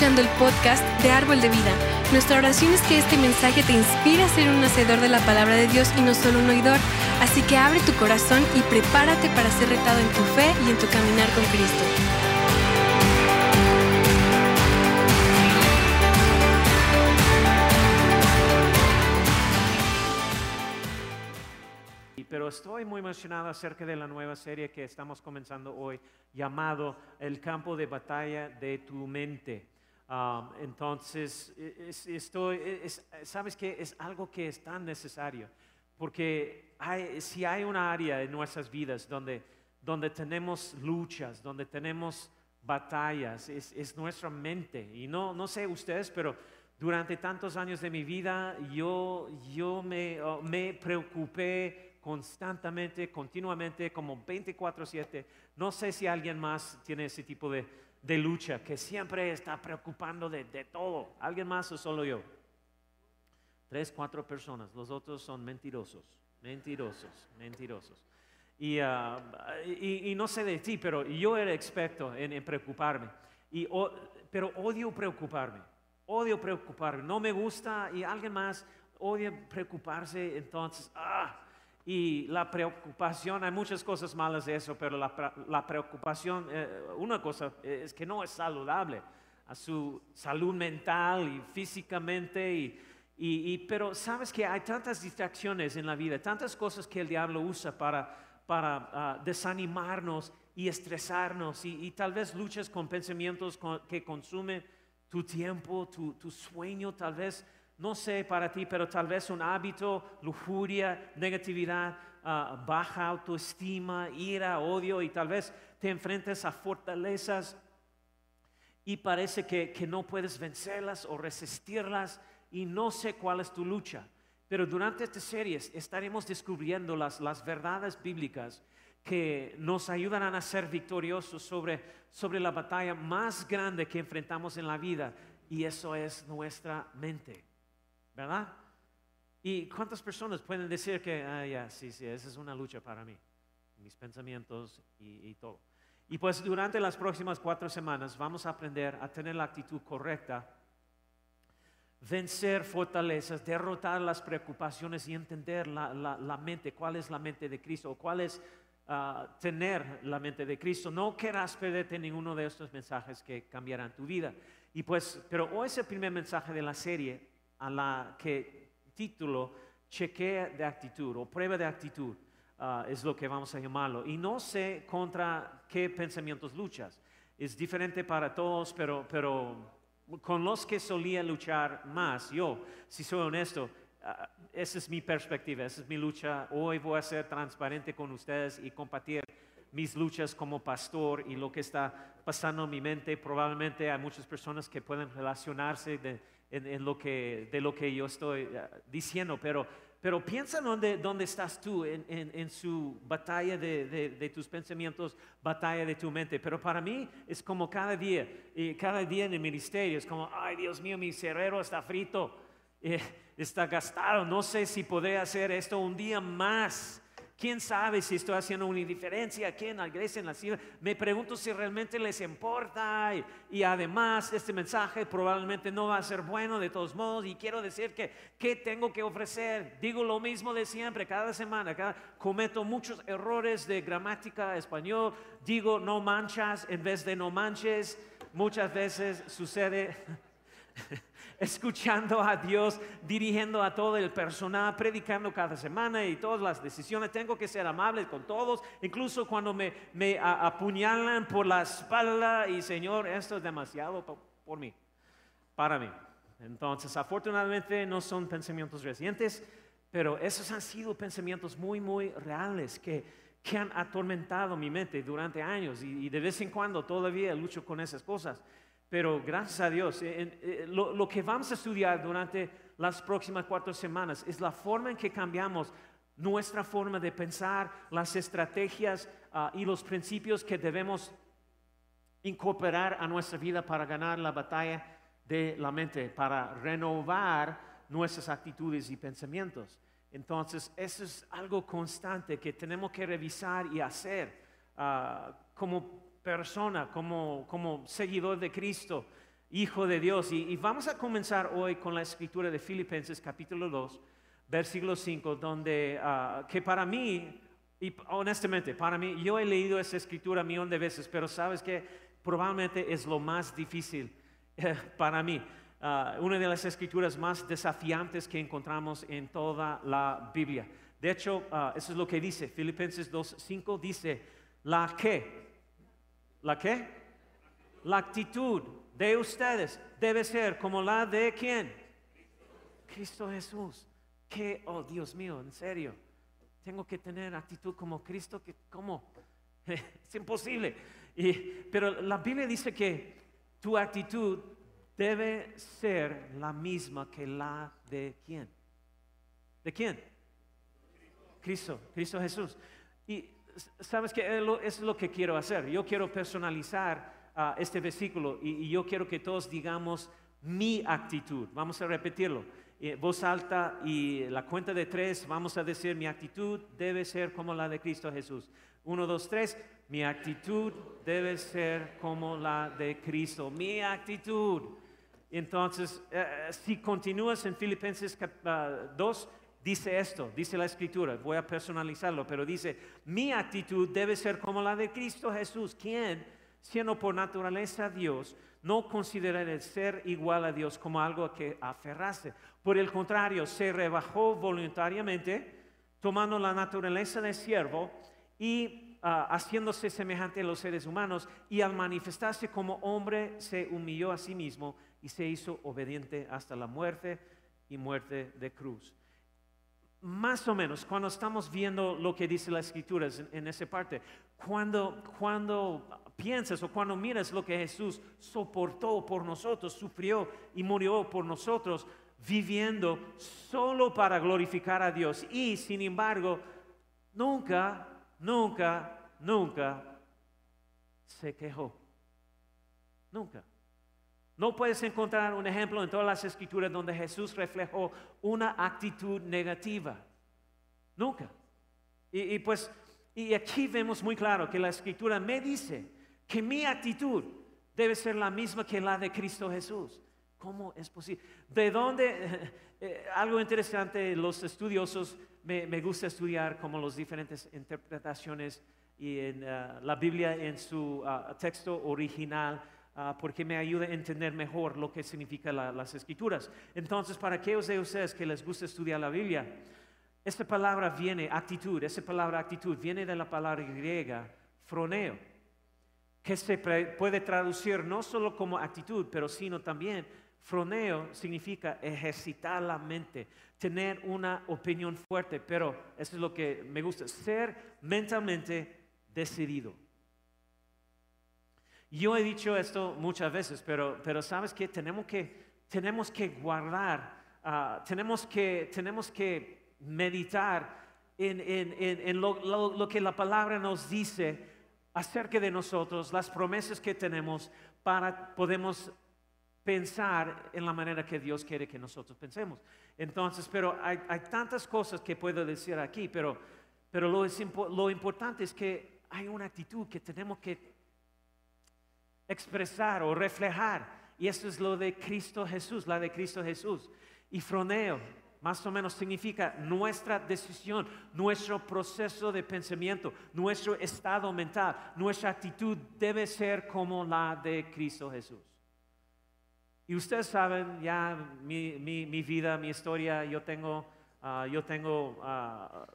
escuchando el podcast de Árbol de Vida. Nuestra oración es que este mensaje te inspire a ser un hacedor de la palabra de Dios y no solo un oidor. Así que abre tu corazón y prepárate para ser retado en tu fe y en tu caminar con Cristo. pero estoy muy emocionado acerca de la nueva serie que estamos comenzando hoy, llamado El campo de batalla de tu mente. Um, entonces, es, estoy, es, sabes que es algo que es tan necesario, porque hay, si hay una área en nuestras vidas donde, donde tenemos luchas, donde tenemos batallas, es, es nuestra mente. Y no, no sé ustedes, pero durante tantos años de mi vida yo, yo me, me preocupé constantemente, continuamente, como 24/7. No sé si alguien más tiene ese tipo de, lucha, que siempre está preocupando de, todo. ¿Alguien más o solo yo? Tres, cuatro personas. Los otros son mentirosos, mentirosos, mentirosos. Y, ah, no sé de ti, pero yo era experto en, preocuparme. Y, pero odio preocuparme, odio preocuparme. No me gusta y alguien más odia preocuparse. Entonces, ah, y la preocupación, hay muchas cosas malas de eso, pero la, preocupación, eh, una cosa es que no es saludable a su salud mental y físicamente. Y, pero sabes que hay tantas distracciones en la vida, tantas cosas que el diablo usa para, para ah, desanimarnos y estresarnos. Y, tal vez luchas con pensamientos que consumen tu tiempo, tu, tu sueño, tal vez no sé para ti, pero tal vez un hábito, lujuria, negatividad, ah, baja autoestima, ira, odio y tal vez te enfrentes a fortalezas y parece que, no puedes vencerlas o resistirlas y no sé cuál es tu lucha. Pero durante esta serie estaremos descubriendo las, las verdades bíblicas que nos ayudarán a ser victoriosos sobre, sobre la batalla más grande que enfrentamos en la vida y eso es nuestra mente. ¿Verdad? ¿Y cuántas personas pueden decir que, ah, ya, sí, sí, esa es una lucha para mí, mis pensamientos y, todo? Y pues durante las próximas cuatro semanas vamos a aprender a tener la actitud correcta, vencer fortalezas, derrotar las preocupaciones y entender la, mente, cuál es la mente de Cristo o cuál es ah, tener la mente de Cristo. No querrás perderte ninguno de estos mensajes que cambiarán tu vida. Y pues, pero hoy es el primer mensaje de la serie a la que título chequea de actitud o prueba de actitud ah, es lo que vamos a llamarlo. Y no sé contra qué pensamientos luchas. Es diferente para todos, pero, pero con los que solía luchar más, yo, si soy honesto, ah, esa es mi perspectiva, esa es mi lucha. Hoy voy a ser transparente con ustedes y compartir mis luchas como pastor y lo que está pasando en mi mente. Probablemente hay muchas personas que pueden relacionarse de, en, lo que, de lo que yo estoy eh, diciendo, pero, pero piensa dónde, dónde estás tú en, en, su batalla de, de, tus pensamientos, batalla de tu mente. Pero para mí es como cada día, y cada día en el ministerio es como, ay Dios mío, mi cerebro está frito, eh, está gastado, no sé si podré hacer esto un día más. ¿Quién sabe si estoy haciendo una diferencia aquí en la iglesia, en la ciudad? Me pregunto si realmente les importa y, además este mensaje probablemente no va a ser bueno de todos modos y quiero decir que ¿qué tengo que ofrecer? Digo lo mismo de siempre, cada semana, cada, cometo muchos errores de gramática español, digo no manchas en vez de no manches, muchas veces sucede escuchando a Dios, dirigiendo a todo el personal, predicando cada semana y todas las decisiones. Tengo que ser amable con todos, incluso cuando me, me apuñalan por la espalda y Señor, esto es demasiado por, mí, para mí. Entonces, afortunadamente no son pensamientos recientes, pero esos han sido pensamientos muy, muy reales que, que han atormentado mi mente durante años y, y de vez en cuando todavía lucho con esas cosas. Pero gracias a Dios, eh, lo, que vamos a estudiar durante las próximas cuatro semanas es la forma en que cambiamos nuestra forma de pensar, las estrategias ah, y los principios que debemos incorporar a nuestra vida para ganar la batalla de la mente, para renovar nuestras actitudes y pensamientos. Entonces, eso es algo constante que tenemos que revisar y hacer uh, como persona, como, como seguidor de Cristo, Hijo de Dios. Y, vamos a comenzar hoy con la escritura de Filipenses capítulo 2, versículo 5, donde, ah, que para mí, y honestamente, para mí, yo he leído esa escritura un millón de veces, pero sabes que probablemente es lo más difícil eh, para mí. Ah, una de las escrituras más desafiantes que encontramos en toda la Biblia. De hecho, ah, eso es lo que dice, Filipenses 2.5 dice, la que, la que, la actitud de ustedes debe ser como la de quién? Cristo Jesús. Que, oh Dios mío, en serio, tengo que tener actitud como Cristo, que, ¿cómo? es imposible. Y, pero la Biblia dice que tu actitud debe ser la misma que la de quién. ¿De quién? Cristo, Cristo Jesús. Y sabes que es lo que quiero hacer. Yo quiero personalizar ah, este versículo y, yo quiero que todos digamos mi actitud. Vamos a repetirlo. voz alta y la cuenta de tres, vamos a decir mi actitud debe ser como la de Cristo Jesús. Uno, dos, tres. Mi actitud debe ser como la de Cristo. Mi actitud. Entonces, eh, eh, si continúas en Filipenses 2, ah, dice esto, dice la escritura, voy a personalizarlo, pero dice, mi actitud debe ser como la de Cristo Jesús, quien, siendo por naturaleza Dios, no considera el ser igual a Dios como algo a que aferrarse. Por el contrario, se rebajó voluntariamente, tomando la naturaleza de siervo y ah, haciéndose semejante a los seres humanos, y al manifestarse como hombre, se humilló a sí mismo y se hizo obediente hasta la muerte y muerte de cruz. Más o menos, cuando estamos viendo lo que dice la escritura en, esa parte, cuando, cuando piensas o cuando miras lo que Jesús soportó por nosotros, sufrió y murió por nosotros, viviendo solo para glorificar a Dios y sin embargo, nunca, nunca, nunca se quejó. Nunca. No puedes encontrar un ejemplo en todas las escrituras donde Jesús reflejó una actitud negativa. Nunca. Y, pues, y aquí vemos muy claro que la escritura me dice que mi actitud debe ser la misma que la de Cristo Jesús. ¿Cómo es posible? ¿De dónde? Eh, algo interesante, los estudiosos me, gusta estudiar como las diferentes interpretaciones y en ah, la Biblia en su ah, texto original Ah, porque me ayuda a entender mejor lo que significan las escrituras. Entonces, para aquellos de ustedes que les gusta estudiar la Biblia, esta palabra viene, actitud, esa palabra actitud viene de la palabra griega froneo, que se puede traducir no solo como actitud, pero sino también froneo significa ejercitar la mente, tener una opinión fuerte, pero eso es lo que me gusta, ser mentalmente decidido. Yo he dicho esto muchas veces, pero, pero sabes que tenemos que, tenemos que guardar, ah, tenemos, que, tenemos que meditar en, en, en, lo, lo, que la palabra nos dice acerca de nosotros, las promesas que tenemos para podemos pensar en la manera que Dios quiere que nosotros pensemos. Entonces, pero hay, hay tantas cosas que puedo decir aquí, pero, pero lo, es, lo importante es que hay una actitud que tenemos que expresar o reflejar. Y eso es lo de Cristo Jesús, la de Cristo Jesús. Y froneo, más o menos significa nuestra decisión, nuestro proceso de pensamiento, nuestro estado mental, nuestra actitud debe ser como la de Cristo Jesús. Y ustedes saben ya mi, vida, mi historia, yo tengo, ah, yo tengo ah,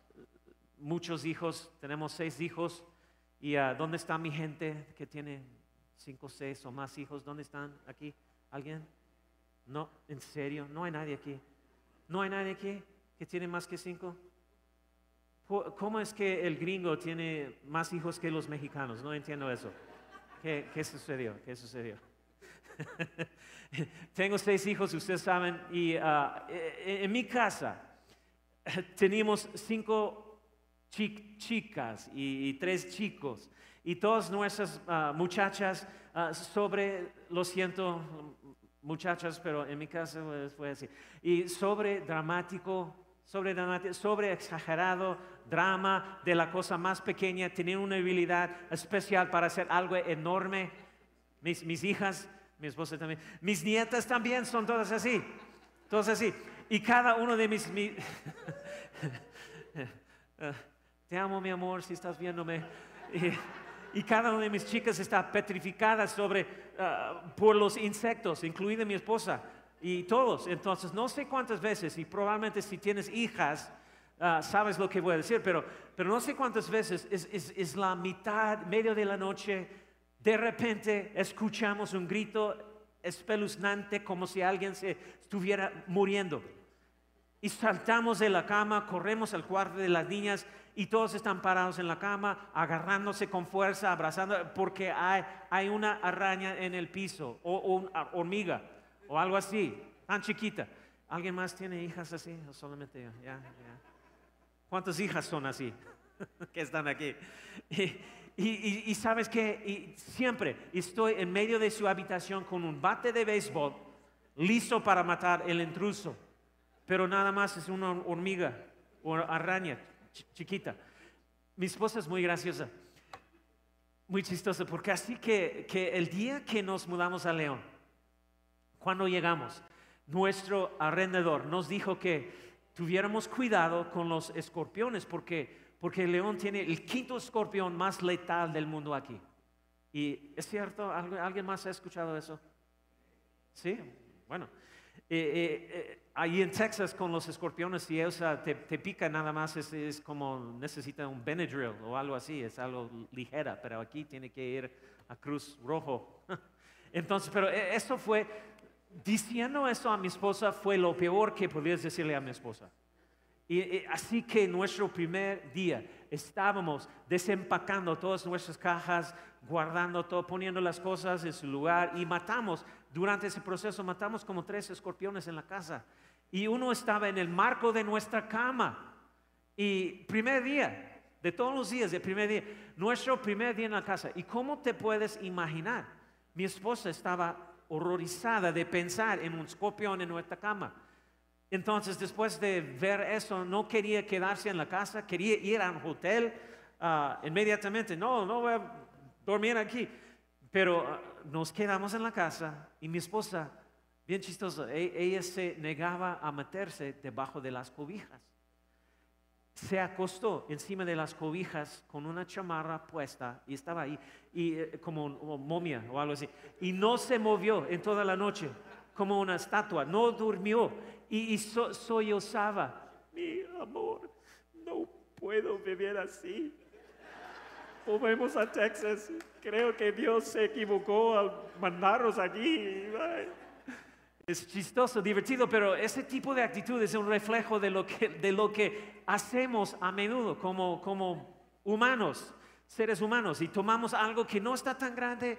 muchos hijos, tenemos seis hijos, y uh, ¿dónde está mi gente que tiene cinco, seis o más hijos. ¿Dónde están aquí? ¿Alguien? No, en serio, no hay nadie aquí. No hay nadie aquí que tiene más que cinco. ¿Cómo es que el gringo tiene más hijos que los mexicanos? No entiendo eso. ¿Qué, qué sucedió? ¿Qué sucedió? Tengo seis hijos, ustedes saben, y e, en mi casa teníamos cinco chicas y tres chicos y todas nuestras ah, muchachas ah, sobre, lo siento muchachas, pero en mi caso fue así, y sobre dramático, sobre dramático, sobre exagerado drama de la cosa más pequeña, tenían una habilidad especial para hacer algo enorme. Mis, mis hijas mi esposa también. Mis nietas también son todas así, todas así. Y cada uno de mis... mi- Ah, te amo, mi amor, si estás viéndome. Y, cada una de mis chicas está petrificada sobre, ah, por los insectos, incluida mi esposa y todos. Entonces, no sé cuántas veces, y probablemente si tienes hijas, ah, sabes lo que voy a decir, pero, pero no sé cuántas veces es, es- es la mitad, medio de la noche, de repente escuchamos un grito espeluznante como si alguien se estuviera muriendo. Y saltamos de la cama, corremos al cuarto de las niñas y todos están parados en la cama, agarrándose con fuerza, abrazando, porque hay, una araña en el piso o, una hormiga o algo así, tan chiquita. ¿Alguien más tiene hijas así? ¿O solamente yo? ¿Cuántas hijas son así que están aquí? Y, sabes que siempre estoy en medio de su habitación con un bate de béisbol listo para matar el intruso pero nada más es una hormiga o araña chiquita. Mi esposa es muy graciosa, muy chistosa, porque así que, que el día que nos mudamos a León, cuando llegamos, nuestro arrendador nos dijo que tuviéramos cuidado con los escorpiones, porque, porque León tiene el quinto escorpión más letal del mundo aquí. ¿Y es cierto? ¿Algu- ¿Alguien más ha escuchado eso? Sí, bueno. Eh, eh, eh, ahí en Texas con los escorpiones, si ah, te, te pican nada más, es, es como necesita un Benadryl o algo así, es algo ligera, pero aquí tiene que ir a Cruz Rojo. Entonces, pero eh, eso fue, diciendo eso a mi esposa fue lo peor que podías decirle a mi esposa. Y así que nuestro primer día estábamos desempacando todas nuestras cajas, guardando todo, poniendo las cosas en su lugar y matamos, durante ese proceso matamos como tres escorpiones en la casa. Y uno estaba en el marco de nuestra cama. Y primer día, de todos los días, de primer día, nuestro primer día en la casa. ¿Y cómo te puedes imaginar? Mi esposa estaba horrorizada de pensar en un escorpión en nuestra cama. Entonces, después de ver eso, no quería quedarse en la casa, quería ir a un hotel ah, inmediatamente. No, no voy a dormir aquí. Pero nos quedamos en la casa y mi esposa, bien chistosa, e- ella se negaba a meterse debajo de las cobijas. Se acostó encima de las cobijas con una chamarra puesta y estaba ahí y, eh, como momia o algo así. Y no se movió en toda la noche como una estatua, no durmió y, y so- sollozaba. Mi amor, no puedo vivir así. Volvemos a Texas. Creo que Dios se equivocó al mandarnos aquí. Es chistoso, divertido, pero ese tipo de actitud es un reflejo de lo que, de lo que hacemos a menudo como, como humanos, seres humanos, y tomamos algo que no está tan grande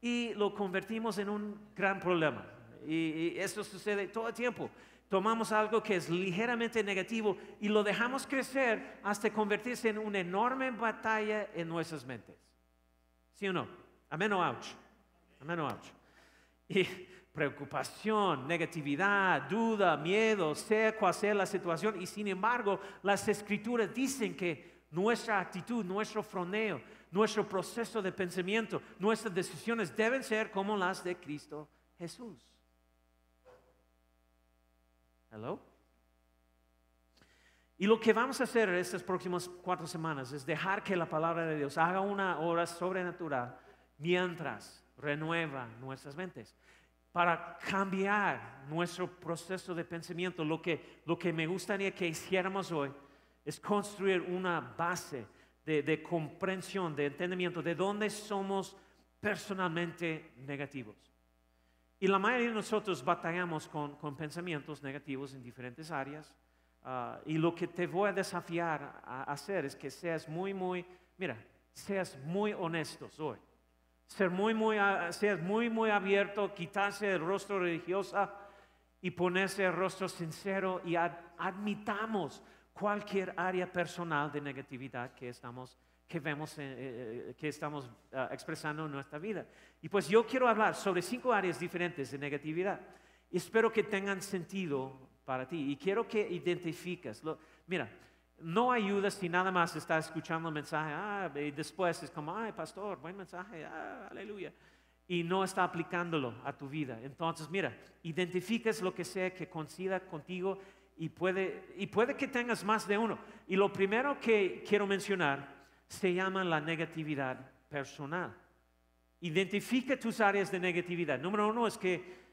y lo convertimos en un gran problema. Y, y eso sucede todo el tiempo. Tomamos algo que es ligeramente negativo y lo dejamos crecer hasta convertirse en una enorme batalla en nuestras mentes. ¿Sí o no? Amén o ouch. Amén o ouch. Y preocupación, negatividad, duda, miedo, sea cual sea la situación. Y sin embargo, las escrituras dicen que nuestra actitud, nuestro froneo, nuestro proceso de pensamiento, nuestras decisiones deben ser como las de Cristo Jesús. Hello. Y lo que vamos a hacer estas próximas cuatro semanas es dejar que la palabra de Dios haga una obra sobrenatural mientras renueva nuestras mentes para cambiar nuestro proceso de pensamiento. Lo que, lo que me gustaría que hiciéramos hoy es construir una base de, de comprensión, de entendimiento de dónde somos personalmente negativos. Y la mayoría de nosotros batallamos con, con pensamientos negativos en diferentes áreas. Ah, y lo que te voy a desafiar a hacer es que seas muy, muy, mira, seas muy honestos hoy. Ser muy, muy, ah, seas muy, muy abierto, quitarse el rostro religioso y ponerse el rostro sincero y ad- admitamos cualquier área personal de negatividad que estamos que vemos, eh, eh, que estamos ah, expresando en nuestra vida. Y pues yo quiero hablar sobre cinco áreas diferentes de negatividad. Espero que tengan sentido para ti. Y quiero que identifiques. Lo- mira, no ayuda si nada más estás escuchando el mensaje. Ah, y después es como, ay, pastor, buen mensaje. Ah, aleluya. y no está aplicándolo a tu vida. Entonces, mira, identifiques lo que sea que coincida contigo y puede, y puede que tengas más de uno. Y lo primero que quiero mencionar se llama la negatividad personal. Identifica tus áreas de negatividad. Número uno es que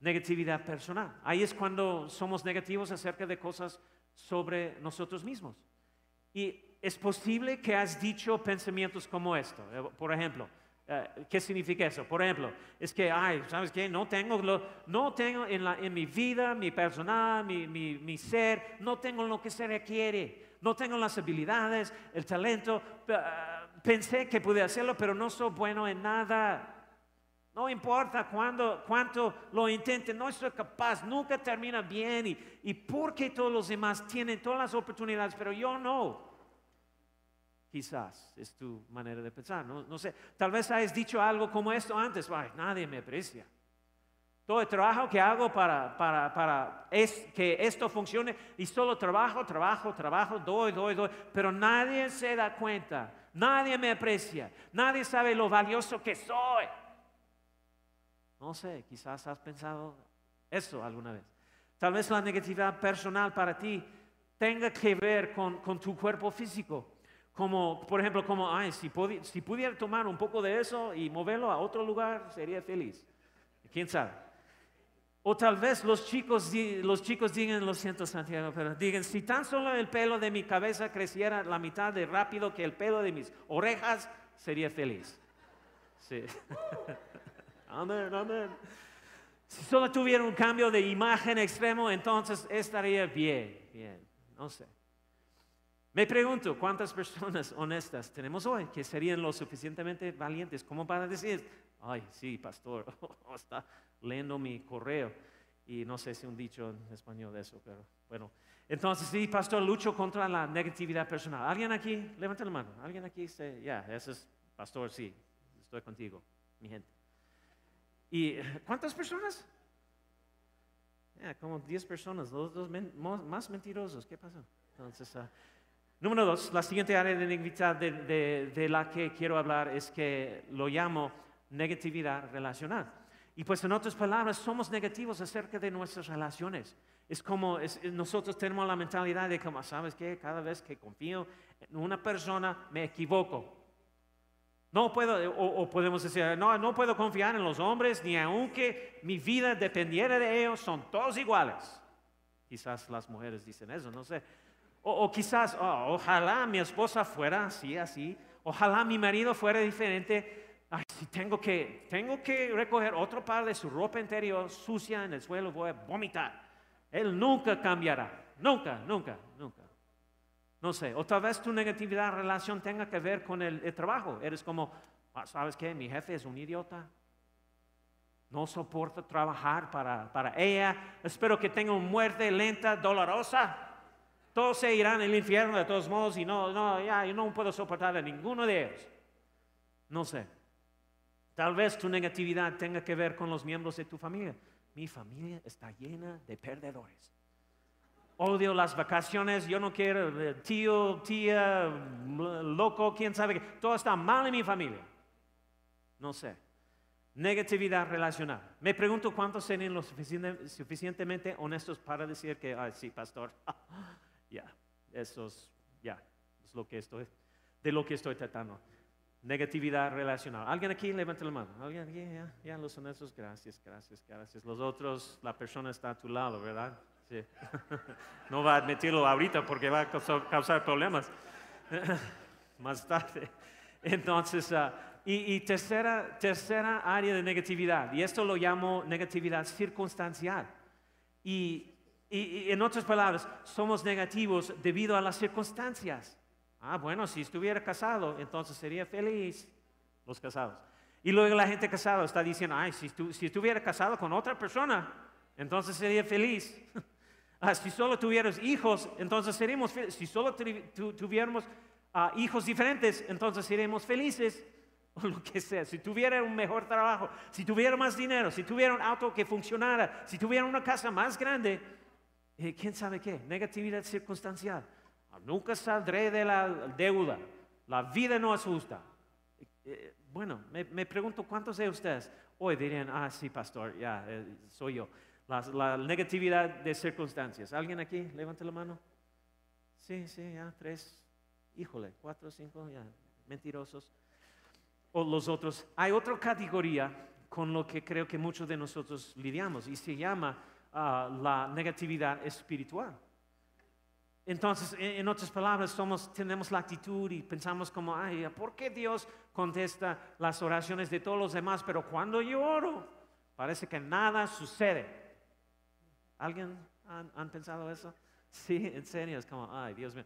negatividad personal. Ahí es cuando somos negativos acerca de cosas sobre nosotros mismos. Y es posible que has dicho pensamientos como esto. Eh, por ejemplo, eh, ¿qué significa eso? Por ejemplo, es que, ay, ¿sabes qué? No tengo, lo, no tengo en, la, en mi vida, mi personal, mi, mi, mi ser, no tengo lo que se requiere. No tengo las habilidades, el talento. Eh, pensé que pude hacerlo, pero no soy bueno en nada. No importa cuándo, cuánto lo intente, no soy capaz, nunca termina bien. Y, y porque todos los demás tienen todas las oportunidades, pero yo no. Quizás es tu manera de pensar, no, no sé. Tal vez hayas dicho algo como esto antes, Ay, nadie me aprecia. Todo el trabajo que hago para, para, para es, que esto funcione y solo trabajo, trabajo, trabajo, doy, doy, doy, pero nadie se da cuenta, nadie me aprecia, nadie sabe lo valioso que soy. No sé, quizás has pensado eso alguna vez. Tal vez la negatividad personal para ti tenga que ver con, con tu cuerpo físico. Como, por ejemplo, como, ay, si, si pudiera tomar un poco de eso y moverlo a otro lugar, sería feliz. ¿Quién sabe? O tal vez los chicos, los chicos digan, lo siento Santiago, pero digan, si tan solo el pelo de mi cabeza creciera la mitad de rápido que el pelo de mis orejas, sería feliz. Sí. Amén, amén. Si solo tuviera un cambio de imagen extremo, entonces estaría bien, bien, no sé. Me pregunto, ¿cuántas personas honestas tenemos hoy que serían lo suficientemente valientes como para decir, ay, sí, pastor, está leyendo mi correo? Y no sé si un dicho en español de eso, pero bueno. Entonces, sí, pastor, lucho contra la negatividad personal. ¿Alguien aquí? Levanta la mano. ¿Alguien aquí? Ya, ese es pastor, sí, estoy contigo, mi gente. ¿Y cuántas personas? como 10 personas, los dos más mentirosos. ¿Qué pasó? Entonces, uh, número dos, la siguiente área de negatividad de, de, la que quiero hablar es que lo llamo negatividad relacional. Y pues en otras palabras, somos negativos acerca de nuestras relaciones. Es como nosotros tenemos la mentalidad de como, ¿sabes qué? Cada vez que confío en una persona, me equivoco. No puedo, o, podemos decir, no, no puedo confiar en los hombres, ni aunque mi vida dependiera de ellos, son todos iguales. Quizás las mujeres dicen eso, no sé. O, quizás, oh, ojalá mi esposa fuera así, así. Ojalá mi marido fuera diferente. Si tengo que, tengo que recoger otro par de su ropa interior sucia en el suelo, voy a vomitar. Él nunca cambiará. Nunca, nunca, nunca. No sé, o tal vez tu negatividad relación tenga que ver con el, trabajo. Eres como, ah, ¿sabes qué? Mi jefe es un idiota. No soporta trabajar para, para ella. Espero que tenga una muerte lenta, dolorosa. Todos se irán al infierno de todos modos y no, no, ya, yo no puedo soportar a ninguno de ellos. No sé. Tal vez tu negatividad tenga que ver con los miembros de tu familia. Mi familia está llena de perdedores odio las vacaciones, yo no quiero eh, tío, tía, loco, quién sabe qué. Todo está mal en mi familia. No sé. Negatividad relacional. Me pregunto cuántos serían lo suficientemente honestos para decir que, ay, sí, pastor, ya, eso es, ya, es lo que estoy, de lo que estoy tratando. Negatividad relacional. ¿Alguien aquí? Levante la mano. ¿Alguien? Ya, ya, los honestos, gracias, gracias, gracias. Los otros, la persona está a tu lado, ¿verdad? No va a admitirlo ahorita porque va a causar, problemas más tarde. Entonces, ah, y, tercera, tercera área de negatividad, y esto lo llamo negatividad circunstancial. Y, y, en otras palabras, somos negativos debido a las circunstancias. Ah, bueno, si estuviera casado, entonces sería feliz los casados. Y luego la gente casada está diciendo, ay, si, si estuviera casado con otra persona, entonces sería feliz. Ah, si solo tuvieras hijos, entonces seríamos felices. Si solo tuviéramos ah, hijos diferentes, entonces seríamos felices. O lo que sea. Si tuviera un mejor trabajo, si tuviera más dinero, si tuviera un auto que funcionara, si tuviera una casa más grande, eh, ¿quién sabe qué? Negatividad circunstancial. Nunca saldré de la deuda. La vida no es justa. eh, bueno, me, me pregunto cuántos de ustedes hoy dirían, ah, sí, pastor, ya, eh, soy yo. La, la negatividad de circunstancias. ¿Alguien aquí? Levante la mano. Sí, sí, ya, tres. Híjole, cuatro, cinco, ya, mentirosos. O los otros. Hay otra categoría con lo que creo que muchos de nosotros lidiamos y se llama ah, la negatividad espiritual. Entonces, en, otras palabras, tenemos la actitud y pensamos como, ay, ¿por qué Dios contesta las oraciones de todos los demás? Pero cuando yo oro, parece que nada sucede. ¿Alguien han, pensado eso? Sí, en serio, es como, ay, Dios mío.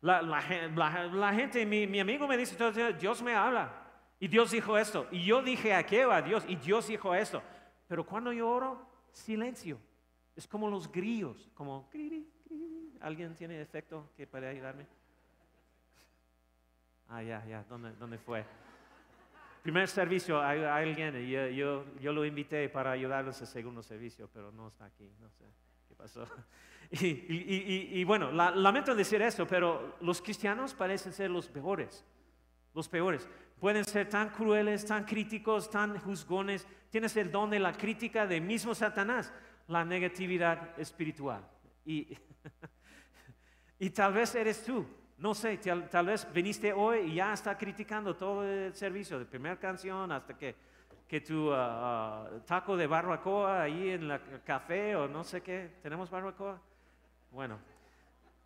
La, la gen- la- la gente, mi, mi amigo me dice, Dios me habla. Y Dios dijo esto. Y yo dije a Dios. Y Dios dijo esto. Pero cuando yo oro, silencio. Es como los grillos. Como, cri. ¿Alguien tiene efecto que puede ayudarme? Ah, ya, ya. ¿Dónde, dónde fue? Primer servicio, hay, alguien. Yo, yo, yo lo invité para ayudarles al segundo servicio, pero no está aquí. No sé qué pasó. Y, y- y- bueno, la- lamento decir eso, pero los cristianos parecen ser los peores. Los peores. Pueden ser tan crueles, tan críticos, tan juzgones. Tienes el don de la crítica de mismo Satanás, la negatividad espiritual. Y, y tal vez eres tú. No sé, tal, tal vez viniste hoy y ya está criticando todo el servicio, de primera canción hasta que, que tu ah, ah, taco de barbacoa ahí en el café o no sé qué. ¿Tenemos barbacoa? Bueno,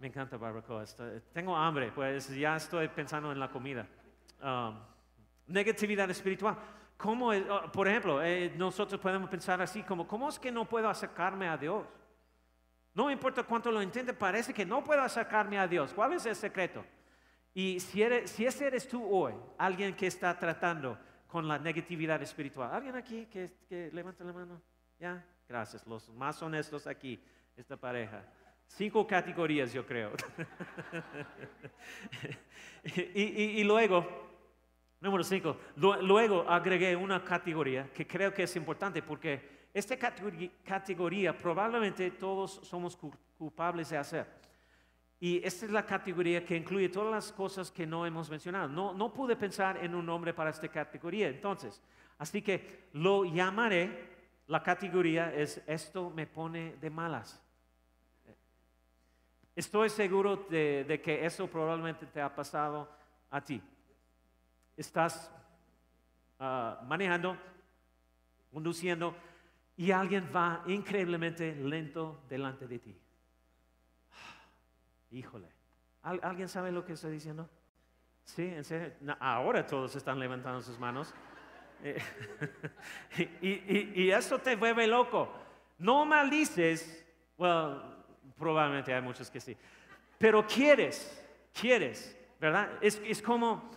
me encanta barbacoa. estoy- tengo hambre, pues ya estoy pensando en la comida. Um, negatividad espiritual. ¿Cómo es- oh, por ejemplo, eh, nosotros podemos pensar así como, ¿cómo es que no puedo acercarme a Dios? No importa cuánto lo intente, parece que no puedo acercarme a Dios. ¿Cuál es el secreto? Y si, eres, si ese eres tú hoy, alguien que está tratando con la negatividad espiritual, ¿alguien aquí que, que levanta la mano? ¿Ya? Gracias. Los más honestos aquí, esta pareja. Cinco categorías, yo creo. y, luego, número cinco, lu- luego agregué una categoría que creo que es importante porque esta categoría probablemente todos somos cu- culpables de hacer. Y esta es la categoría que incluye todas las cosas que no hemos mencionado. No, no pude pensar en un nombre para esta categoría. Entonces, así que lo llamaré, la categoría es esto me pone de malas. Estoy seguro de, de que eso probablemente te ha pasado a ti. Estás ah, manejando, conduciendo y alguien va increíblemente lento delante de ti. Híjole. ¿Al- ¿Alguien sabe lo que estoy diciendo? Sí, en serio. Na- Ahora todos están levantando sus manos. Eh, y, eso te vuelve loco. No maldices, well, probablemente hay muchos que sí, pero quieres, quieres, ¿verdad? Es, es como,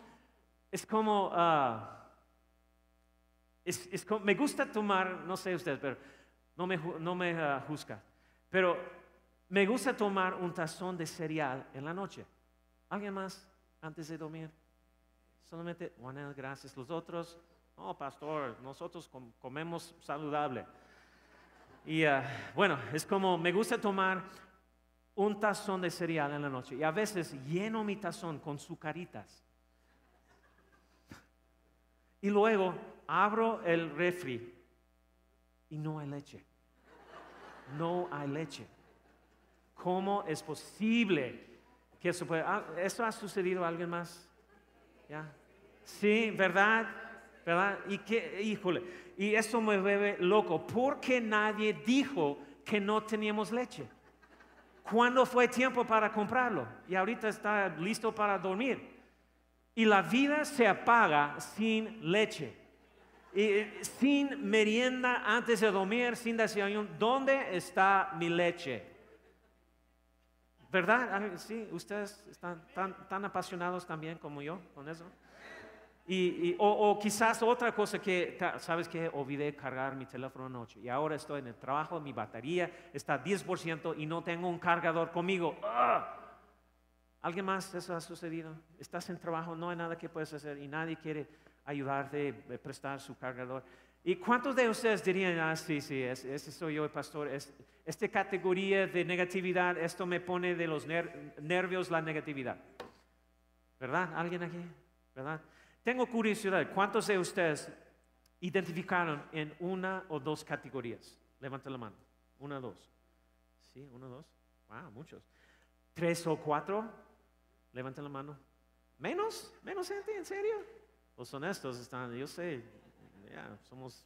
es como, ah, es, es me gusta tomar, no sé ustedes, pero no me, no me ah, juzga, pero me gusta tomar un tazón de cereal en la noche. ¿Alguien más antes de dormir? Solamente, bueno, gracias. Los otros, no, pastor, nosotros com- comemos saludable. Y ah, bueno, es como, me gusta tomar un tazón de cereal en la noche y a veces lleno mi tazón con sucaritas. Y luego abro el refri y no hay leche. No hay leche. ¿Cómo es posible que eso pueda? ah, ¿Esto ha sucedido a alguien más? ¿Ya? Sí, ¿verdad? ¿Verdad? Y que, híjole, y eso me vuelve loco, porque nadie dijo que no teníamos leche. ¿Cuándo fue tiempo para comprarlo? Y ahorita está listo para dormir. Y la vida se apaga sin leche. Y, eh, sin merienda antes de dormir, sin desayuno. ¿Dónde está mi leche? ¿Verdad? Ah, Sí, ustedes están tan, apasionados también como yo con eso. Y, o, quizás otra cosa que, ¿sabes que Olvidé cargar mi teléfono anoche y ahora estoy en el trabajo, mi batería está 10% y no tengo un cargador conmigo. ¡Ah! ¿Alguien más eso ha sucedido? Estás en trabajo, no hay nada que puedes hacer y nadie quiere ayudarte, eh, prestar su cargador. ¿Y cuántos de ustedes dirían, ah, sí, sí, es- ese soy yo, pastor, es, esta categoría de negatividad, esto me pone de los ner- nervios la negatividad? ¿Verdad? ¿Alguien aquí? ¿Verdad? Tengo curiosidad, ¿cuántos de ustedes identificaron en una o dos categorías? Levanten la mano. Una dos. Sí, una dos. Wow, muchos. ¿Tres o cuatro? Levanten la mano. ¿Menos? ¿Menos gente? ¿En serio? Los honestos están, yo sé, ya, somos...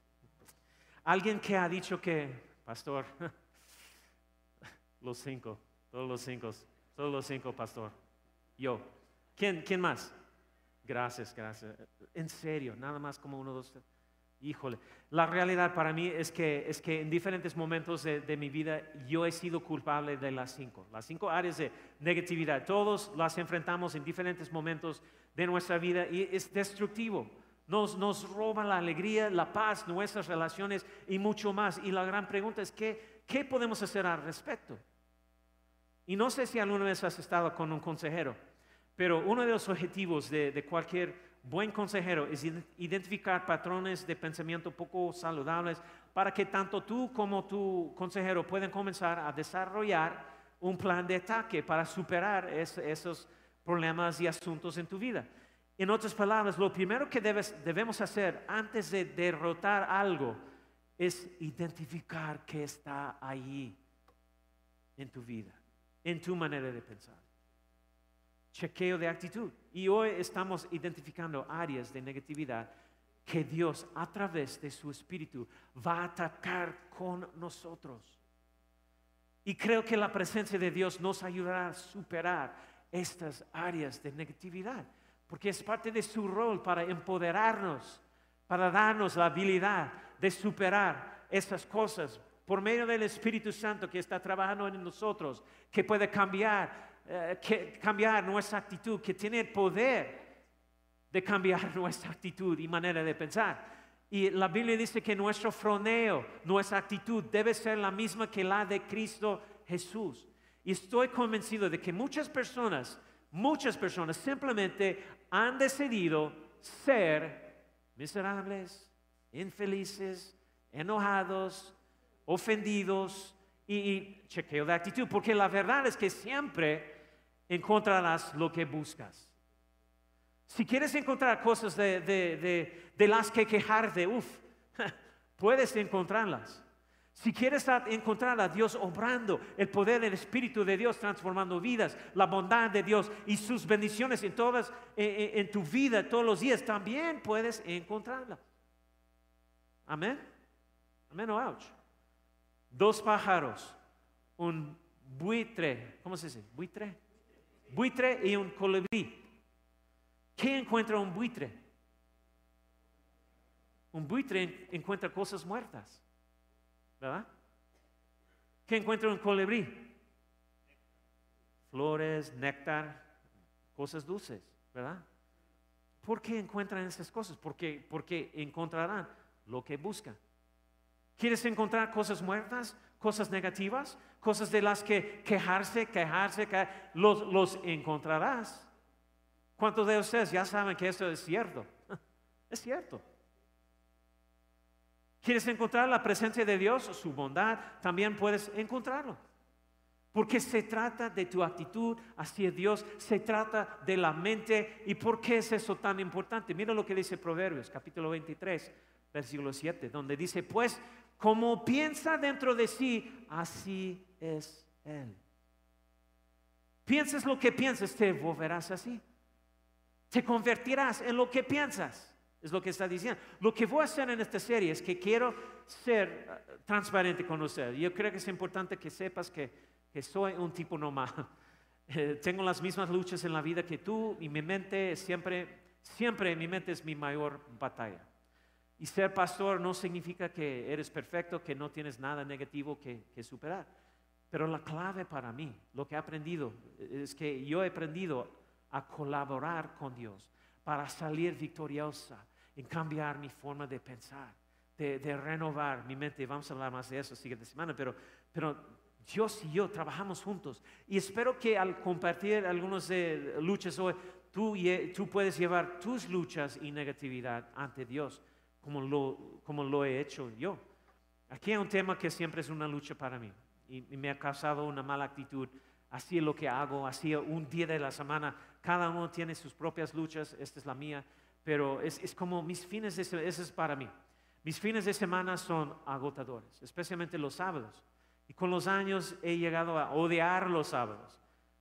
Alguien que ha dicho que, pastor, los cinco, todos los cinco, todos los cinco, pastor. Yo. ¿Quién, quién más? Gracias, gracias. En serio, nada más como uno, dos. Híjole, la realidad para mí es que, es que en diferentes momentos de, mi vida yo he sido culpable de las cinco, las cinco áreas de negatividad. Todos las enfrentamos en diferentes momentos de nuestra vida y es destructivo. Nos, nos roba la alegría, la paz, nuestras relaciones y mucho más. Y la gran pregunta es, ¿qué, qué podemos hacer al respecto? Y no sé si alguna vez has estado con un consejero, pero uno de los objetivos de, de cualquier buen consejero es identificar patrones de pensamiento poco saludables para que tanto tú como tu consejero puedan comenzar a desarrollar un plan de ataque para superar esos problemas y asuntos en tu vida. En otras palabras, lo primero que debemos hacer antes de derrotar algo es identificar qué está ahí en tu vida, en tu manera de pensar chequeo de actitud. Y hoy estamos identificando áreas de negatividad que Dios a través de su Espíritu va a atacar con nosotros. Y creo que la presencia de Dios nos ayudará a superar estas áreas de negatividad, porque es parte de su rol para empoderarnos, para darnos la habilidad de superar estas cosas por medio del Espíritu Santo que está trabajando en nosotros, que puede cambiar eh, que cambiar nuestra actitud, que tiene el poder de cambiar nuestra actitud y manera de pensar. Y la Biblia dice que nuestro froneo, nuestra actitud debe ser la misma que la de Cristo Jesús. Y estoy convencido de que muchas personas, muchas personas simplemente han decidido ser miserables, infelices, enojados, ofendidos, y, chequeo de actitud, porque la verdad es que siempre encontrarás lo que buscas. Si quieres encontrar cosas de, las que quejarte, uff, puedes encontrarlas. Si quieres encontrar a Dios obrando, el poder del Espíritu de Dios transformando vidas, la bondad de Dios y sus bendiciones en todas, en, tu vida todos los días, también puedes encontrarla. Amén. Amén o ouch dos pájaros, un buitre, ¿cómo se dice? Buitre. Buitre y un colibrí. ¿Qué encuentra un buitre? Un buitre encuentra cosas muertas, ¿verdad? ¿Qué encuentra un colibrí? Flores, néctar, cosas dulces, ¿verdad? ¿Por qué encuentran esas cosas? Porque, porque encontrarán lo que buscan. ¿Quieres encontrar cosas muertas, cosas negativas, cosas de las que quejarse, quejarse, los, los encontrarás? ¿Cuántos de ustedes ya saben que eso es cierto? Es cierto. ¿Quieres encontrar la presencia de Dios, su bondad? También puedes encontrarlo. Porque se trata de tu actitud hacia Dios, se trata de la mente. ¿Y por qué es eso tan importante? Mira lo que dice Proverbios, capítulo 23, versículo 7, donde dice, pues como piensa dentro de sí, así es Él. Pienses lo que pienses, te volverás así. Te convertirás en lo que piensas. Es lo que está diciendo. Lo que voy a hacer en esta serie es que quiero ser uh, transparente con usted. Yo creo que es importante que sepas que, que soy un tipo normal. Eh, tengo las mismas luchas en la vida que tú y mi mente siempre, siempre mi mente es mi mayor batalla. Y ser pastor no significa que eres perfecto, que no tienes nada negativo que, superar. Pero la clave para mí, lo que he aprendido, es que yo he aprendido a colaborar con Dios para salir victoriosa en cambiar mi forma de pensar, de, renovar mi mente. Vamos a hablar más de eso la siguiente semana, pero, pero Dios y yo trabajamos juntos. Y espero que al compartir algunas de luchas hoy, tú, tú puedes llevar tus luchas y negatividad ante Dios como lo, como lo he hecho yo. Aquí hay un tema que siempre es una lucha para mí y, me ha causado una mala actitud. Así es lo que hago, así un día de la semana, cada uno tiene sus propias luchas, esta es la mía, pero es, es como mis fines de eso es para mí. Mis fines de semana son agotadores, especialmente los sábados. Y con los años he llegado a odiar los sábados,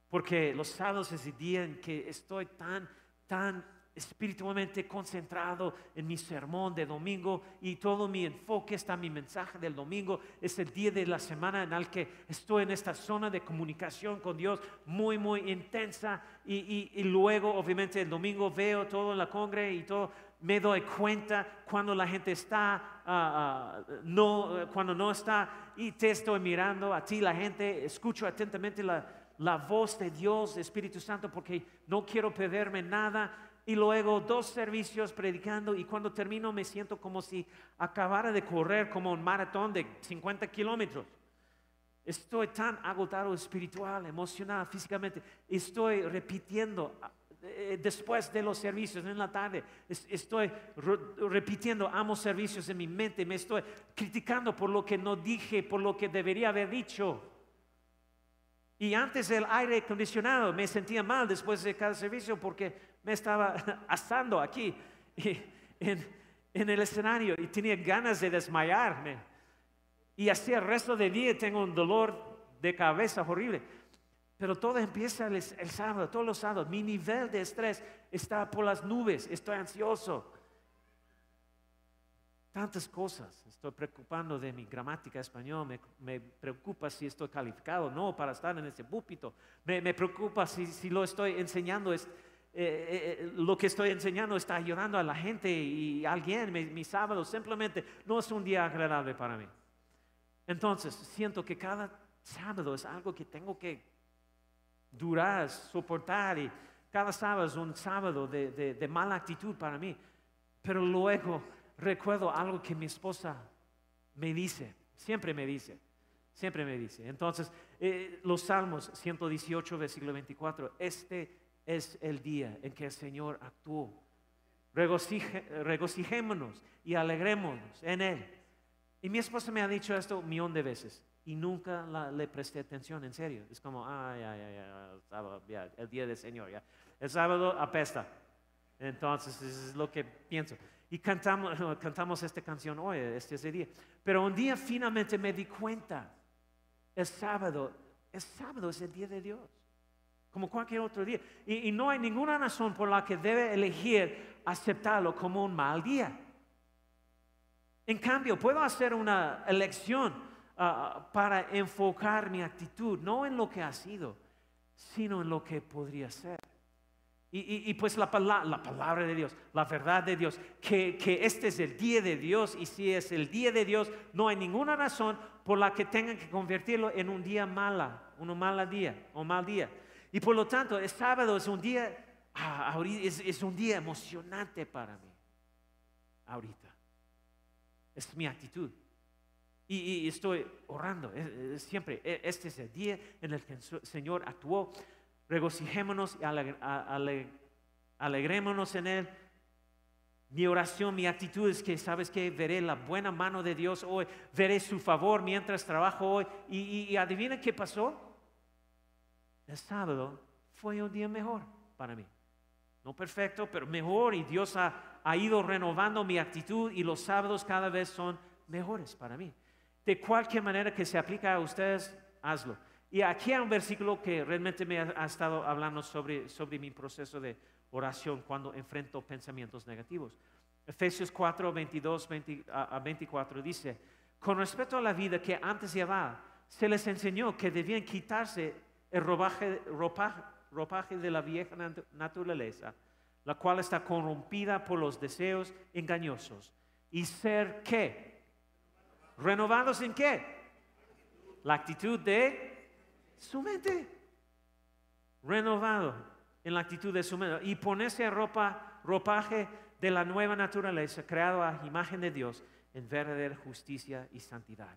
porque los sábados es el día en que estoy tan, tan espiritualmente concentrado en mi sermón de domingo y todo mi enfoque está en mi mensaje del domingo. Es el día de la semana en el que estoy en esta zona de comunicación con Dios muy, muy intensa y, luego obviamente el domingo veo todo en la congre y todo. Me doy cuenta cuando la gente está, ah, ah, no, cuando no está y te estoy mirando a ti, la gente, escucho atentamente la, la voz de Dios, Espíritu Santo, porque no quiero perderme nada y luego dos servicios predicando y cuando termino me siento como si acabara de correr como un maratón de 50 kilómetros. Estoy tan agotado espiritual, emocional, físicamente. Estoy repitiendo eh, después de los servicios en la tarde. Estoy repitiendo amo servicios en mi mente. Me estoy criticando por lo que no dije, por lo que debería haber dicho. Y antes del aire acondicionado me sentía mal después de cada servicio porque me estaba asando aquí en, el escenario y tenía ganas de desmayarme. Y así el resto del día tengo un dolor de cabeza horrible. Pero todo empieza el, el, sábado, todos los sábados. Mi nivel de estrés está por las nubes, estoy ansioso. Tantas cosas. Estoy preocupando de mi gramática español, me, me preocupa si estoy calificado o no para estar en ese púlpito. Me, me preocupa si, si, lo estoy enseñando. Eh, eh, eh, lo que estoy enseñando está ayudando a la gente y alguien, mi, sábado simplemente no es un día agradable para mí. Entonces, siento que cada sábado es algo que tengo que durar, soportar y cada sábado es un sábado de, de, mala actitud para mí. Pero luego recuerdo algo que mi esposa me dice, siempre me dice, siempre me dice. Entonces, los Salmos 118, versículo 24, este es el día en que el Señor actuó. regocijémonos y alegrémonos en Él. Y mi esposa me ha dicho esto un millón de veces y nunca le presté atención, en serio. Es como, ay, ay, ay, el día del Señor, ya. El sábado apesta. Entonces, es lo que pienso. Y cantamos, cantamos esta canción hoy, este es el día. Pero un día finalmente me di cuenta, el sábado, el sábado es el día de Dios como cualquier otro día. Y, no hay ninguna razón por la que debe elegir aceptarlo como un mal día. En cambio, puedo hacer una elección ah, para enfocar mi actitud, no en lo que ha sido, sino en lo que podría ser. Y, pues la, la, palabra de Dios, la verdad de Dios, que, que, este es el día de Dios y si es el día de Dios, no hay ninguna razón por la que tengan que convertirlo en un día mala, un mal día o mal día. Y por lo tanto, el sábado es un día, ah, es, un día emocionante para mí. Ahorita. Es mi actitud. Y, estoy orando. siempre, e, este es el día en el que el Señor actuó. Regocijémonos y alegrémonos en Él. Mi oración, mi actitud es que, ¿sabes que Veré la buena mano de Dios hoy, veré su favor mientras trabajo hoy. Y, y adivina qué pasó el sábado fue un día mejor para mí. No perfecto, pero mejor y Dios ha, ha, ido renovando mi actitud y los sábados cada vez son mejores para mí. De cualquier manera que se aplica a ustedes, hazlo. Y aquí hay un versículo que realmente me ha, estado hablando sobre, sobre mi proceso de oración cuando enfrento pensamientos negativos. Efesios 4, 22 a 24 dice, con respecto a la vida que antes llevaba, se les enseñó que debían quitarse el ropaje, de la vieja naturaleza, la cual está corrompida por los deseos engañosos. ¿Y ser qué? ¿Renovados en qué? La actitud de su mente. Renovado en la actitud de su mente. Y ponerse ropa, ropaje de la nueva naturaleza, creado a imagen de Dios, en verdadera justicia y santidad.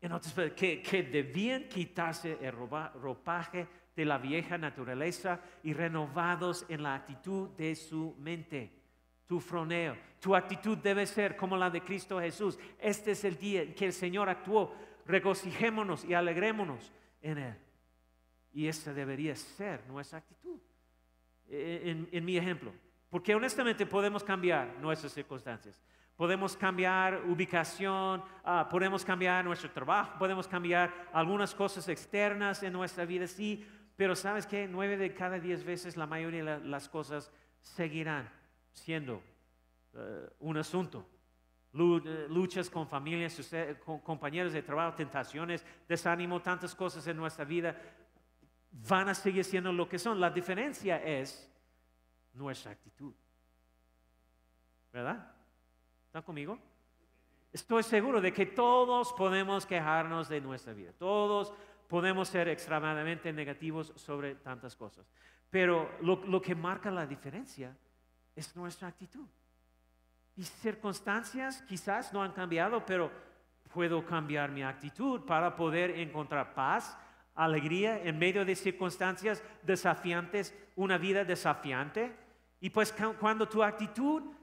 Entonces, que, que debían quitarse el ropaje de la vieja naturaleza y renovados en la actitud de su mente. Tu froneo, tu actitud debe ser como la de Cristo Jesús. Este es el día en que el Señor actuó. Regocijémonos y alegrémonos en Él. Y esa debería ser nuestra actitud. En, en mi ejemplo, Porque honestamente podemos cambiar nuestras circunstancias. Podemos cambiar ubicación, ah, podemos cambiar nuestro trabajo, podemos cambiar algunas cosas externas en nuestra vida, sí, pero sabes que nueve de cada diez veces la mayoría de las cosas seguirán siendo eh, un asunto. Eh, luchas con familias, compañeros de trabajo, tentaciones, desánimo, tantas cosas en nuestra vida van a seguir siendo lo que son. La diferencia es nuestra actitud. ¿Verdad? ¿Están conmigo? Estoy seguro de que todos podemos quejarnos de nuestra vida. Todos podemos ser extremadamente negativos sobre tantas cosas. Pero lo, lo que marca la diferencia es nuestra actitud. Y circunstancias quizás no han cambiado, pero puedo cambiar mi actitud para poder encontrar paz, alegría en medio de circunstancias desafiantes, una vida desafiante. Y pues cuando tu actitud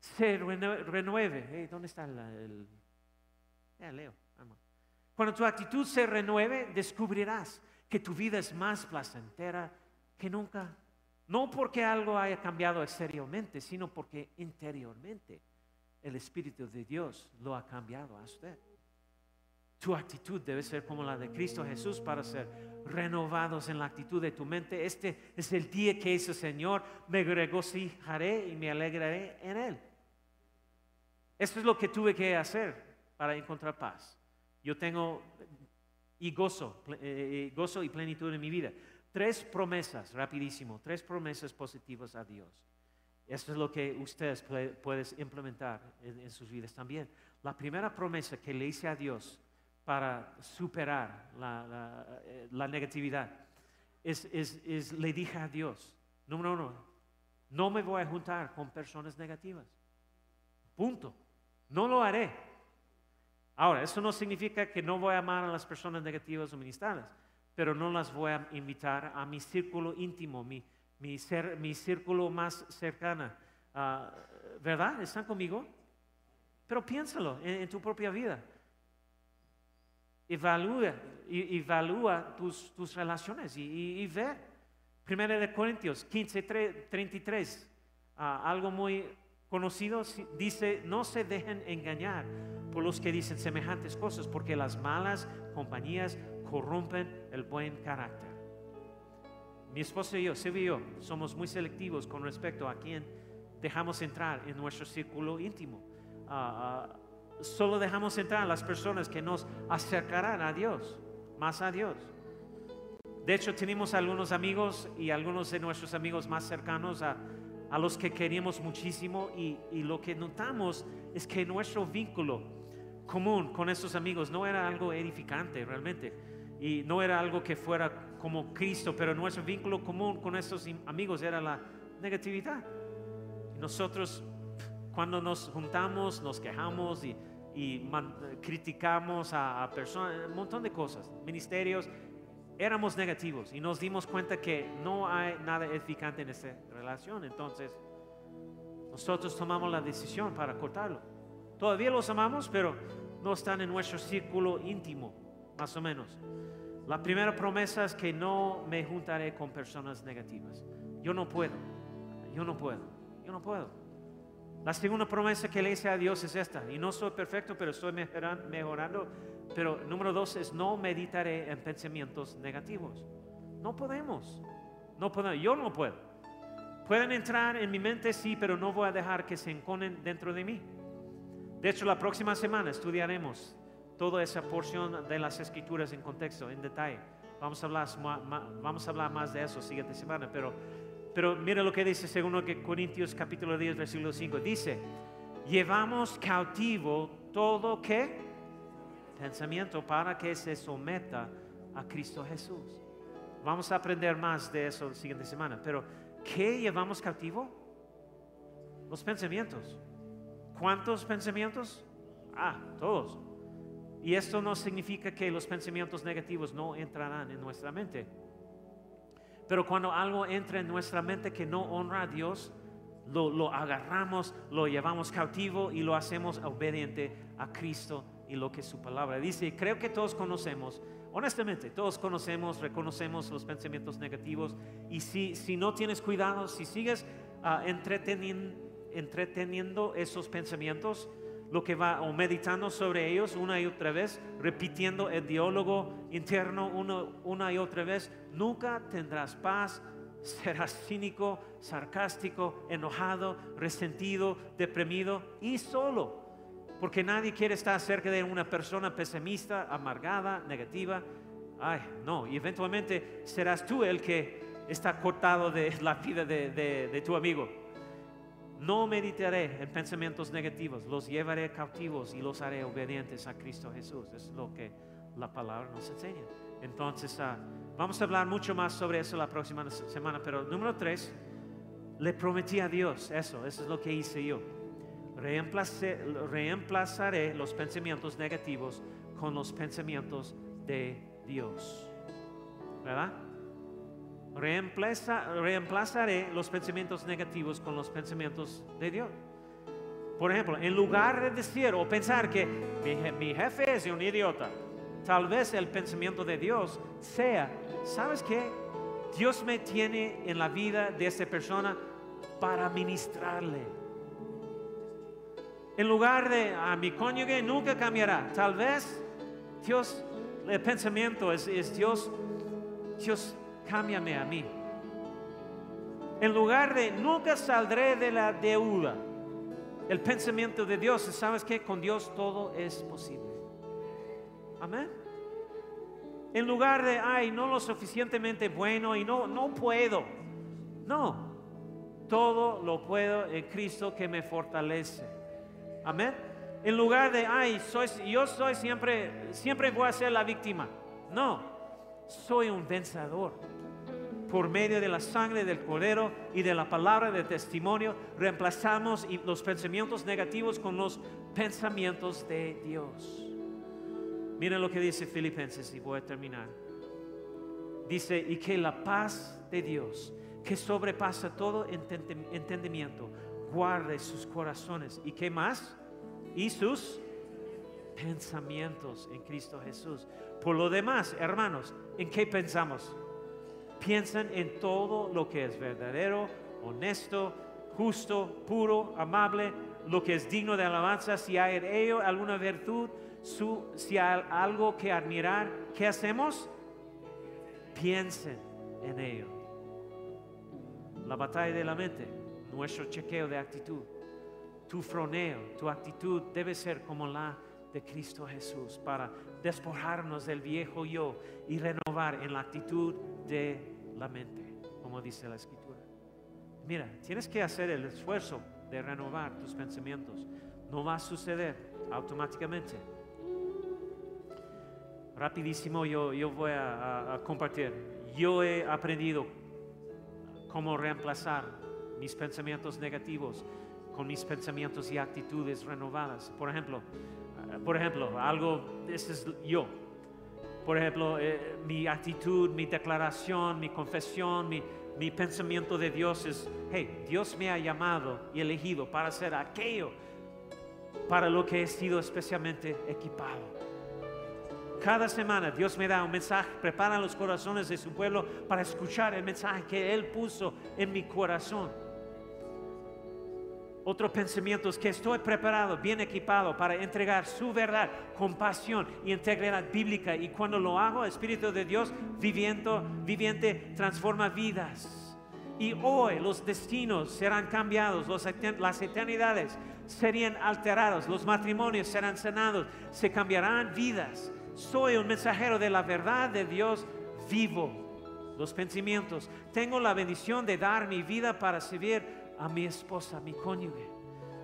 se renueve, ¿dónde está el... leo, Cuando tu actitud se renueve, descubrirás que tu vida es más placentera que nunca. No porque algo haya cambiado exteriormente, sino porque interiormente el Espíritu de Dios lo ha cambiado a usted. Tu actitud debe ser como la de Cristo Jesús para ser renovados en la actitud de tu mente. Este es el día que hizo Señor, me regocijaré y me alegraré en Él. Esto es lo que tuve que hacer para encontrar paz. Yo tengo y gozo, eh, gozo y plenitud en mi vida. Tres promesas, rapidísimo, tres promesas positivas a Dios. Esto es lo que ustedes pueden implementar en, sus vidas también. La primera promesa que le hice a Dios para superar la, eh, negatividad es, es, le dije a Dios, número uno, no me voy a juntar con personas negativas. Punto. No lo haré. Ahora, eso no significa que no voy a amar a las personas negativas o ministradas pero no las voy a invitar a mi círculo íntimo, mi, mi, círculo más cercana. Ah, ¿Verdad? ¿Están conmigo? Pero piénsalo en, tu propia vida. Evalúa, evalúa tus, tus relaciones y, ve. Primera de Corintios 15, 33, ah, algo muy conocido, dice, no se dejen engañar por los que dicen semejantes cosas, porque las malas compañías corrompen el buen carácter. Mi esposo y yo, Silvia y yo, somos muy selectivos con respecto a quién dejamos entrar en nuestro círculo íntimo. Ah, ah, solo dejamos entrar a las personas que nos acercarán a Dios, más a Dios. De hecho, tenemos algunos amigos y algunos de nuestros amigos más cercanos a, a los que queríamos muchísimo y, y, lo que notamos es que nuestro vínculo común con estos amigos no era algo edificante realmente y no era algo que fuera como Cristo, pero nuestro vínculo común con estos amigos era la negatividad. Nosotros cuando nos juntamos nos quejamos y, criticamos a, personas, un montón de cosas, ministerios, éramos negativos y nos dimos cuenta que no hay nada edificante en esta relación. Entonces, nosotros tomamos la decisión para cortarlo. Todavía los amamos, pero no están en nuestro círculo íntimo, más o menos. La primera promesa es que no me juntaré con personas negativas. Yo no puedo, yo no puedo, yo no puedo. La segunda promesa que le hice a Dios es esta, y no soy perfecto, pero estoy mejorando. Pero número dos es no meditaré en pensamientos negativos. No podemos, no podemos, yo no puedo. Pueden entrar en mi mente, sí, pero no voy a dejar que se enconen dentro de mí. De hecho, la próxima semana estudiaremos toda esa porción de las escrituras en contexto, en detalle. Vamos a hablar, vamos a hablar más de eso siguiente semana, pero, pero mira lo que dice segundo Corintios capítulo 10, versículo 5. Dice, llevamos cautivo todo que pensamiento para que se someta a Cristo Jesús. Vamos a aprender más de eso la siguiente semana, pero ¿qué llevamos cautivo? Los pensamientos. ¿Cuántos pensamientos? Ah, todos. Y esto no significa que los pensamientos negativos no entrarán en nuestra mente. Pero cuando algo entra en nuestra mente que no honra a Dios, lo, agarramos, lo llevamos cautivo y lo hacemos obediente a Cristo y lo que su palabra dice. creo que todos conocemos, honestamente, todos conocemos, reconocemos los pensamientos negativos. Y si, si no tienes cuidado, si sigues ah, entretenien- entreteniendo esos pensamientos, lo que va o meditando sobre ellos una y otra vez, repitiendo el diálogo interno uno- una y otra vez, nunca tendrás paz, serás cínico, sarcástico, enojado, resentido, deprimido y solo. Porque nadie quiere estar cerca de una persona pesimista, amargada, negativa. Ay, no, y eventualmente serás tú el que está cortado de la vida de- de tu amigo. No meditaré en pensamientos negativos, los llevaré cautivos y los haré obedientes a Cristo Jesús. Es lo que la palabra nos enseña. Entonces, ah, vamos a hablar mucho más sobre eso la próxima semana. Pero número tres, le prometí a Dios eso, eso es lo que hice yo. Reemplazaré los pensamientos negativos con los pensamientos de Dios. ¿Verdad? Reemplaza- reemplazaré los pensamientos negativos con los pensamientos de Dios. Por ejemplo, en lugar de decir o pensar que mi, je- mi jefe es un idiota, tal vez el pensamiento de Dios sea, ¿sabes qué? Dios me tiene en la vida de esta persona para ministrarle. En lugar de a mi cónyuge nunca cambiará, tal vez Dios, el pensamiento es, es Dios, Dios, cámbiame a mí. En lugar de nunca saldré de la deuda, el pensamiento de Dios, es, ¿sabes qué? Con Dios todo es posible. Amén. En lugar de, ay, no lo suficientemente bueno y no, no puedo. No, todo lo puedo en Cristo que me fortalece. Amén. En lugar de, ay, soy, yo soy siempre, siempre voy a ser la víctima. No, soy un vencedor. Por medio de la sangre del Cordero y de la palabra de testimonio, reemplazamos los pensamientos negativos con los pensamientos de Dios. Miren lo que dice Filipenses y voy a terminar. Dice, y que la paz de Dios, que sobrepasa todo entendimiento, guarde sus corazones. ¿Y qué más? Y sus pensamientos en Cristo Jesús. Por lo demás, hermanos, ¿en qué pensamos? Piensan en todo lo que es verdadero, honesto, justo, puro, amable, lo que es digno de alabanza, si hay en ello alguna virtud, si hay algo que admirar, ¿qué hacemos? Piensen en ello. La batalla de la mente, nuestro chequeo de actitud, tu froneo, tu actitud debe ser como la de Cristo Jesús para despojarnos del viejo yo y renovar en la actitud de la mente, como dice la escritura. Mira, tienes que hacer el esfuerzo de renovar tus pensamientos. No va a suceder automáticamente. Rapidísimo yo, yo voy a, compartir. Yo he aprendido cómo reemplazar mis pensamientos negativos con mis pensamientos y actitudes renovadas. Por ejemplo, eh, por ejemplo, algo, ese es yo. Por ejemplo, eh, mi actitud, mi declaración, mi confesión, mi, mi pensamiento de Dios es, hey, Dios me ha llamado y elegido para hacer aquello para lo que he sido especialmente equipado. Cada semana Dios me da un mensaje, prepara los corazones de su pueblo para escuchar el mensaje que Él puso en mi corazón. Otro pensamiento es que estoy preparado, bien equipado para entregar su verdad, compasión y integridad bíblica. Y cuando lo hago, el Espíritu de Dios viviendo, viviente transforma vidas. Y hoy los destinos serán cambiados, los las eternidades serían alteradas, los matrimonios serán sanados, se cambiarán vidas. Soy un mensajero de la verdad de Dios vivo. Los pensamientos. Tengo la bendición de dar mi vida para servir a mi esposa, a mi cónyuge.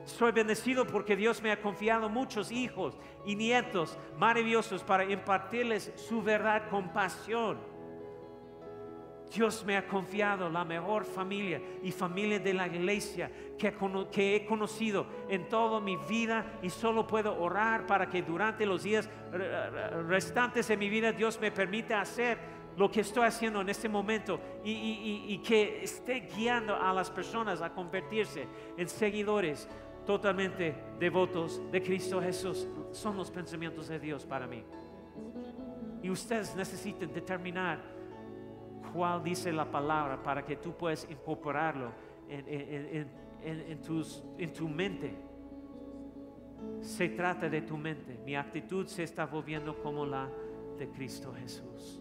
Soy bendecido porque Dios me ha confiado muchos hijos y nietos maravillosos para impartirles su verdad con pasión. Dios me ha confiado la mejor familia y familia de la iglesia que, que he conocido en toda mi vida y solo puedo orar para que durante los días re- re- restantes de mi vida Dios me permita hacer lo que estoy haciendo en este momento y, que esté guiando a las personas a convertirse en seguidores totalmente devotos de Cristo Jesús. Son los pensamientos de Dios para mí. Y ustedes necesitan determinar cuál dice la palabra para que tú puedas incorporarlo en tu mente. Se trata de tu mente. Mi actitud se está volviendo como la de Cristo Jesús.